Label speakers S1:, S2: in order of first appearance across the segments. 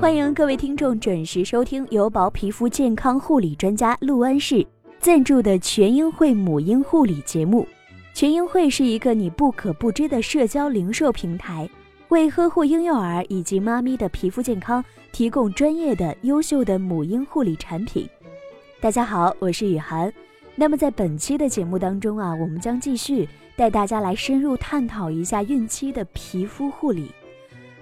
S1: 欢迎各位听众准时收听由宝皮肤健康护理专家陆安氏赞助的全英会母婴护理节目。全英会是一个你不可不知的社交零售平台，为呵护婴幼儿以及妈咪的皮肤健康提供专业的、优秀的母婴护理产品。大家好，我是雨涵。那么在本期的节目当中啊，我们将继续带大家来深入探讨一下孕期的皮肤护理。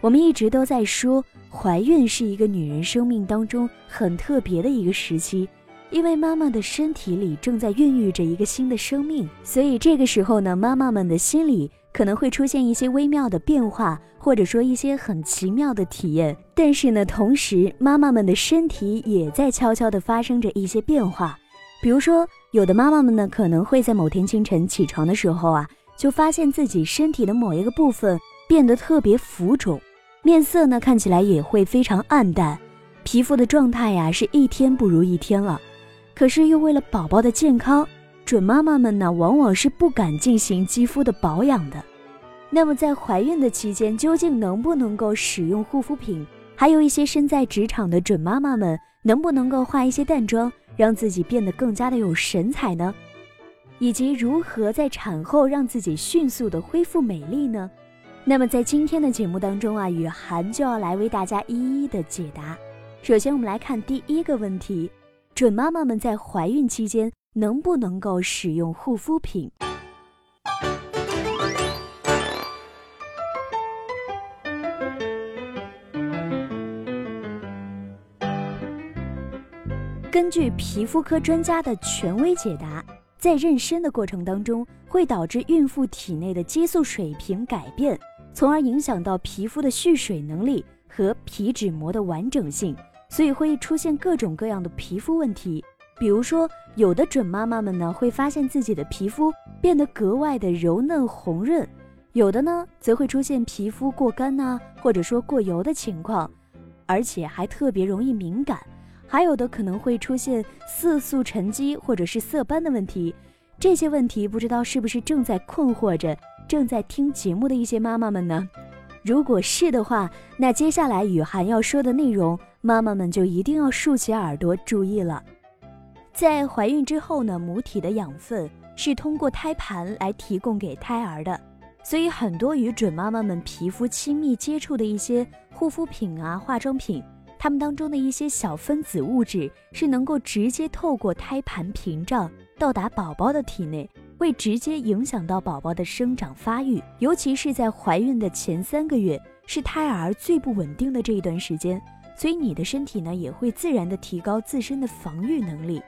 S1: 我们一直都在说。怀孕是一个女人生命当中很特别的一个时期，因为妈妈的身体里正在孕育着一个新的生命，所以这个时候呢，妈妈们的心里可能会出现一些微妙的变化，或者说一些很奇妙的体验。但是呢，同时妈妈们的身体也在悄悄地发生着一些变化。比如说，有的妈妈们呢，可能会在某天清晨起床的时候啊，就发现自己身体的某一个部分变得特别浮肿。面色呢看起来也会非常暗淡，皮肤的状态呀是一天不如一天了。可是又为了宝宝的健康，准妈妈们呢往往是不敢进行肌肤的保养的。那么在怀孕的期间，究竟能不能够使用护肤品？还有一些身在职场的准妈妈们，能不能够化一些淡妆，让自己变得更加的有神采呢？以及如何在产后让自己迅速的恢复美丽呢？那么在今天的节目当中啊，雨涵就要来为大家一一的解答。首先，我们来看第一个问题：准妈妈们在怀孕期间能不能够使用护肤品？根据皮肤科专家的权威解答，在妊娠的过程当中，会导致孕妇体内的激素水平改变。从而影响到皮肤的蓄水能力和皮脂膜的完整性，所以会出现各种各样的皮肤问题。比如说，有的准妈妈们呢会发现自己的皮肤变得格外的柔嫩红润，有的呢则会出现皮肤过干呐，或者说过油的情况，而且还特别容易敏感。还有的可能会出现色素沉积或者是色斑的问题。这些问题不知道是不是正在困惑着。正在听节目的一些妈妈们呢，如果是的话，那接下来雨涵要说的内容，妈妈们就一定要竖起耳朵注意了。在怀孕之后呢，母体的养分是通过胎盘来提供给胎儿的，所以很多与准妈妈们皮肤亲密接触的一些护肤品啊、化妆品，它们当中的一些小分子物质是能够直接透过胎盘屏障到达宝宝的体内。会直接影响到宝宝的生长发育，尤其是在怀孕的前三个月，是胎儿最不稳定的这一段时间，所以你的身体呢也会自然的提高自身的防御能力，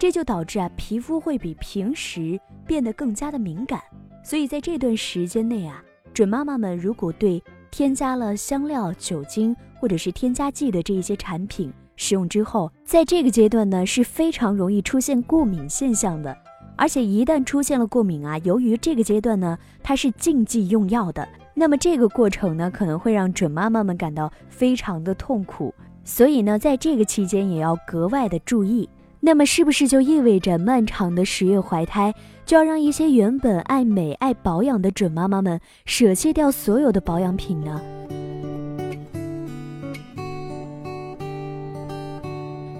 S1: 这就导致啊皮肤会比平时变得更加的敏感。所以在这段时间内啊，准妈妈们如果对添加了香料、酒精或者是添加剂的这一些产品使用之后，在这个阶段呢是非常容易出现过敏现象的。而且一旦出现了过敏啊，由于这个阶段呢，它是禁忌用药的，那么这个过程呢，可能会让准妈妈们感到非常的痛苦，所以呢，在这个期间也要格外的注意。那么是不是就意味着漫长的十月怀胎，就要让一些原本爱美爱保养的准妈妈们舍弃掉所有的保养品呢？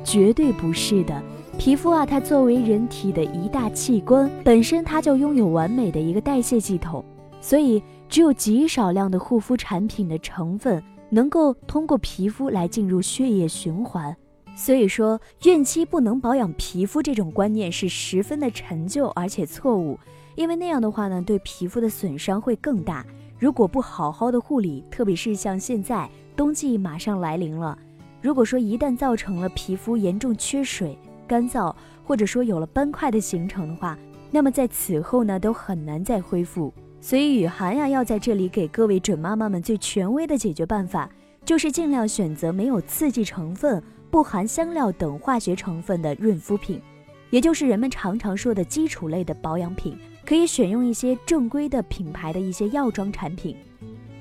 S1: 绝对不是的。皮肤啊，它作为人体的一大器官，本身它就拥有完美的一个代谢系统，所以只有极少量的护肤产品的成分能够通过皮肤来进入血液循环。所以说，孕期不能保养皮肤这种观念是十分的陈旧而且错误，因为那样的话呢，对皮肤的损伤会更大。如果不好好的护理，特别是像现在冬季马上来临了，如果说一旦造成了皮肤严重缺水，干燥，或者说有了斑块的形成的话，那么在此后呢都很难再恢复。所以雨涵呀要在这里给各位准妈妈们最权威的解决办法，就是尽量选择没有刺激成分、不含香料等化学成分的润肤品，也就是人们常常说的基础类的保养品。可以选用一些正规的品牌的一些药妆产品，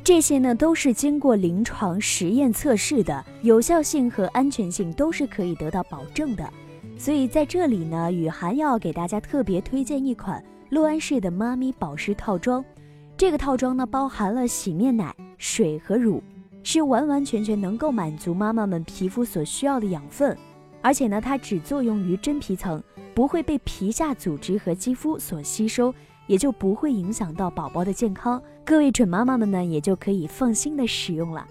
S1: 这些呢都是经过临床实验测试的，有效性和安全性都是可以得到保证的。所以在这里呢，雨涵要给大家特别推荐一款陆安氏的妈咪保湿套装。这个套装呢，包含了洗面奶、水和乳，
S2: 是完完全全能够满足妈妈们皮肤所需要的养分，而且呢，它只作用于真皮层，不会被皮下组织和肌肤所吸收，也就不会影响到宝宝的健康。各位准妈妈们呢，也就可以放心的使用了。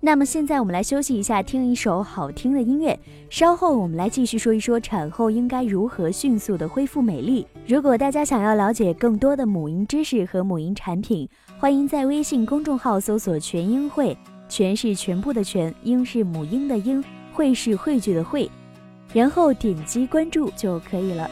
S2: 那么现在我们来休息一下，听一首好听的音乐。稍后我们来继续说一说产后应该如何迅速的恢复美丽。如果大家想要了解更多的母婴知识和母婴产品，欢迎在微信公众号搜索“全英会”，全是全部的全，英是母婴的英，会是汇聚的会，然后点击关注就可以了。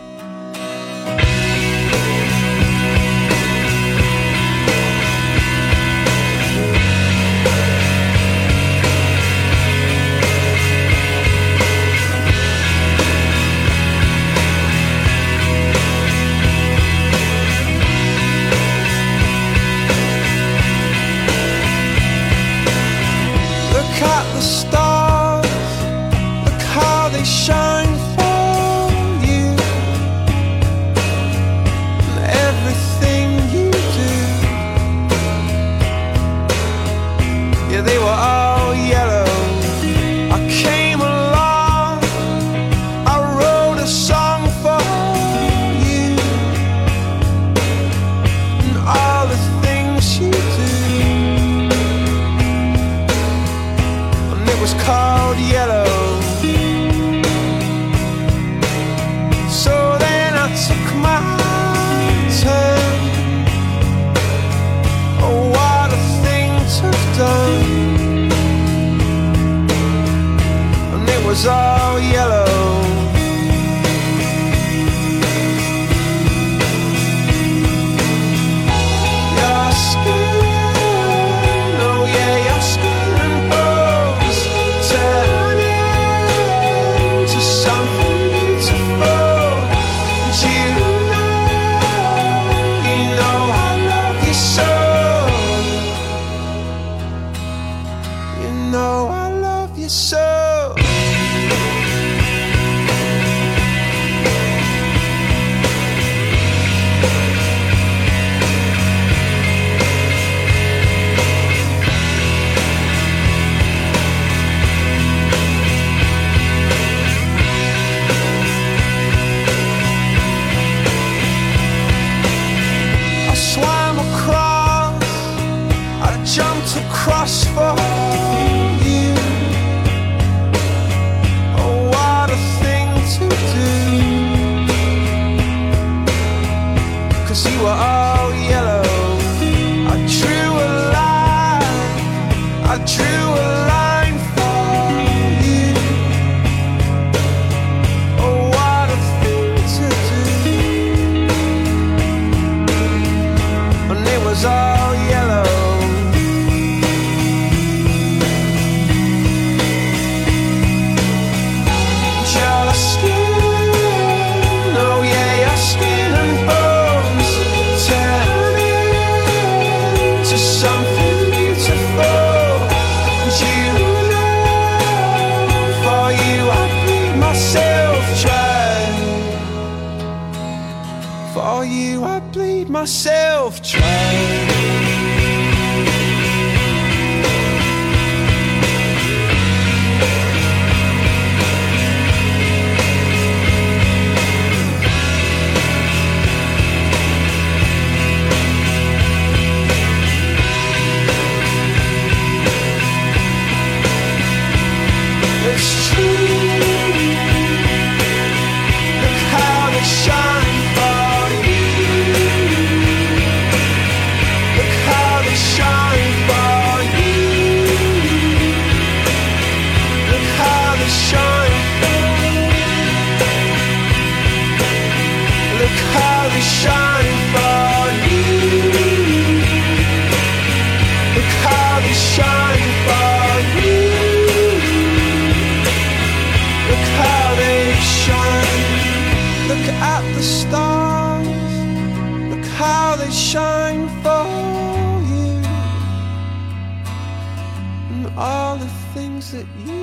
S1: That you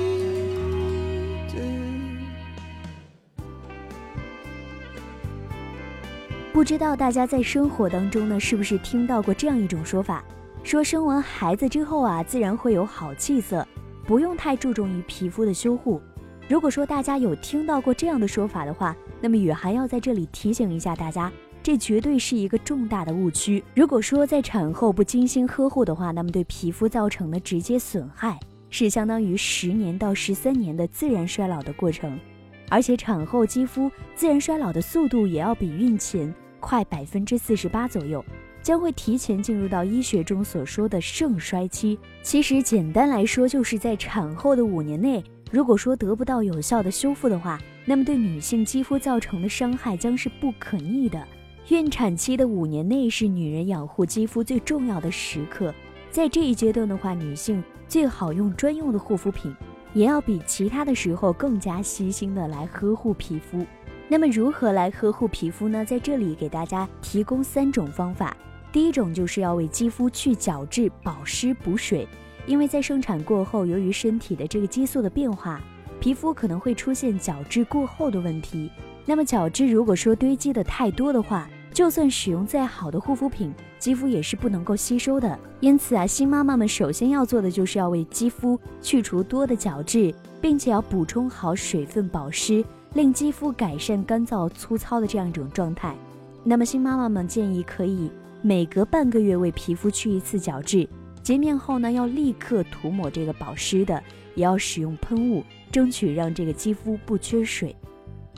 S1: do. 不知道大家在生活当中呢，是不是听到过这样一种说法，说生完孩子之后啊，自然会有好气色，不用太注重于皮肤的修护。如果说大家有听到过这样的说法的话，那么雨涵要在这里提醒一下大家，这绝对是一个重大的误区。如果说在产后不精心呵护的话，那么对皮肤造成的直接损害是相当于十年到十三年的自然衰老的过程，而且产后肌肤自然衰老的速度也要比孕前。快百分之四十八左右，将会提前进入到医学中所说的盛衰期。其实简单来说，就是在产后的五年内，如果说得不到有效的修复的话，那么对女性肌肤造成的伤害将是不可逆的。孕产期的五年内是女人养护肌肤最重要的时刻，在这一阶段的话，女性最好用专用的护肤品，也要比其他的时候更加细心的来呵护皮肤。那么如何来呵护皮肤呢？在这里给大家提供三种方法。第一种就是要为肌肤去角质、保湿、补水。因为在生产过后，由于身体的这个激素的变化，皮肤可能会出现角质过厚的问题。那么角质如果说堆积的太多的话，就算使用再好的护肤品，肌肤也是不能够吸收的。因此啊，新妈妈们首先要做的就是要为肌肤去除多的角质，并且要补充好水分保湿。令肌肤改善干燥粗糙的这样一种状态，那么新妈妈们建议可以每隔半个月为皮肤去一次角质，洁面后呢要立刻涂抹这个保湿的，也要使用喷雾，争取让这个肌肤不缺水。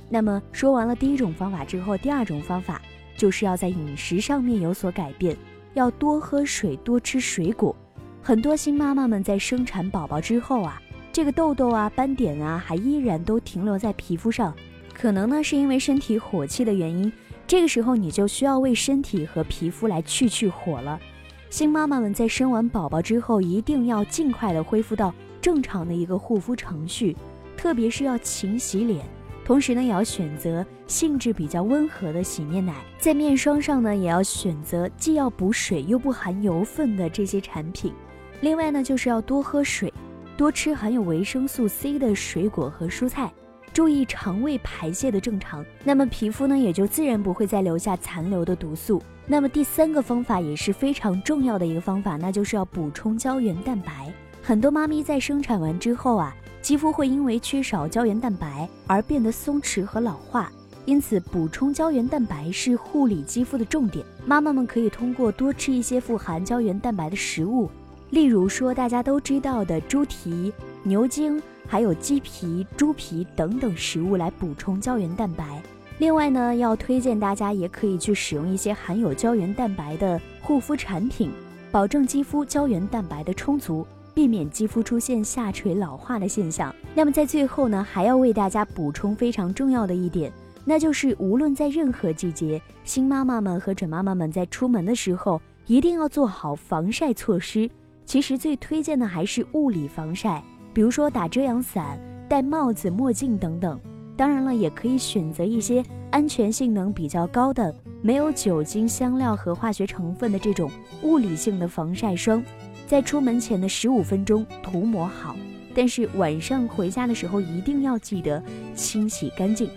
S1: 那么说完了第一种方法之后，第二种方法就是要在饮食上面有所改变，要多喝水，多吃水果。很多新妈妈们在生产宝宝之后啊。这个痘痘啊、斑点啊，还依然都停留在皮肤上，可能呢是因为身体火气的原因。这个时候你就需要为身体和皮肤来去去火了。新妈妈们在生完宝宝之后，一定要尽快的恢复到正常的一个护肤程序，特别是要勤洗脸，同时呢也要选择性质比较温和的洗面奶，在面霜上呢也要选择既要补水又不含油分的这些产品。另外呢就是要多喝水。多吃含有维生素 C 的水果和蔬菜，注意肠胃排泄的正常，那么皮肤呢也就自然不会再留下残留的毒素。那么第三个方法也是非常重要的一个方法，那就是要补充胶原蛋白。很多妈咪在生产完之后啊，肌肤会因为缺少胶原蛋白而变得松弛和老化，因此补充胶原蛋白是护理肌肤的重点。妈妈们可以通过多吃一些富含胶原蛋白的食物。例如说，大家都知道的猪蹄、牛筋，还有鸡皮、猪皮等等食物来补充胶原蛋白。另外呢，要推荐大家也可以去使用一些含有胶原蛋白的护肤产品，保证肌肤胶原蛋白的充足，避免肌肤出现下垂老化的现象。那么在最后呢，还要为大家补充非常重要的一点，那就是无论在任何季节，新妈妈们和准妈妈们在出门的时候，一定要做好防晒措施。其实最推荐的还是物理防晒，比如说打遮阳伞、戴帽子、墨镜等等。当然了，也可以选择一些安全性能比较高的、没有酒精、香料和化学成分的这种物理性的防晒霜，在出门前的十五分钟涂抹好。但是晚上回家的时候一定要记得清洗干净。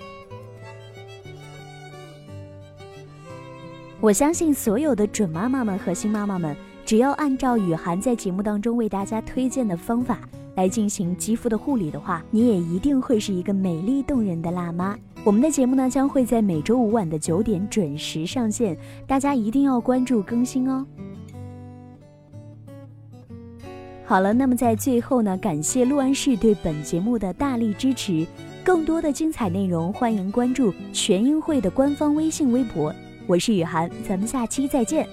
S1: 我相信所有的准妈妈们和新妈妈们。只要按照雨涵在节目当中为大家推荐的方法来进行肌肤的护理的话，你也一定会是一个美丽动人的辣妈。我们的节目呢将会在每周五晚的九点准时上线，大家一定要关注更新哦。好了，那么在最后呢，感谢陆安市对本节目的大力支持。更多的精彩内容，欢迎关注全英会的官方微信微博。我是雨涵，咱们下期再见。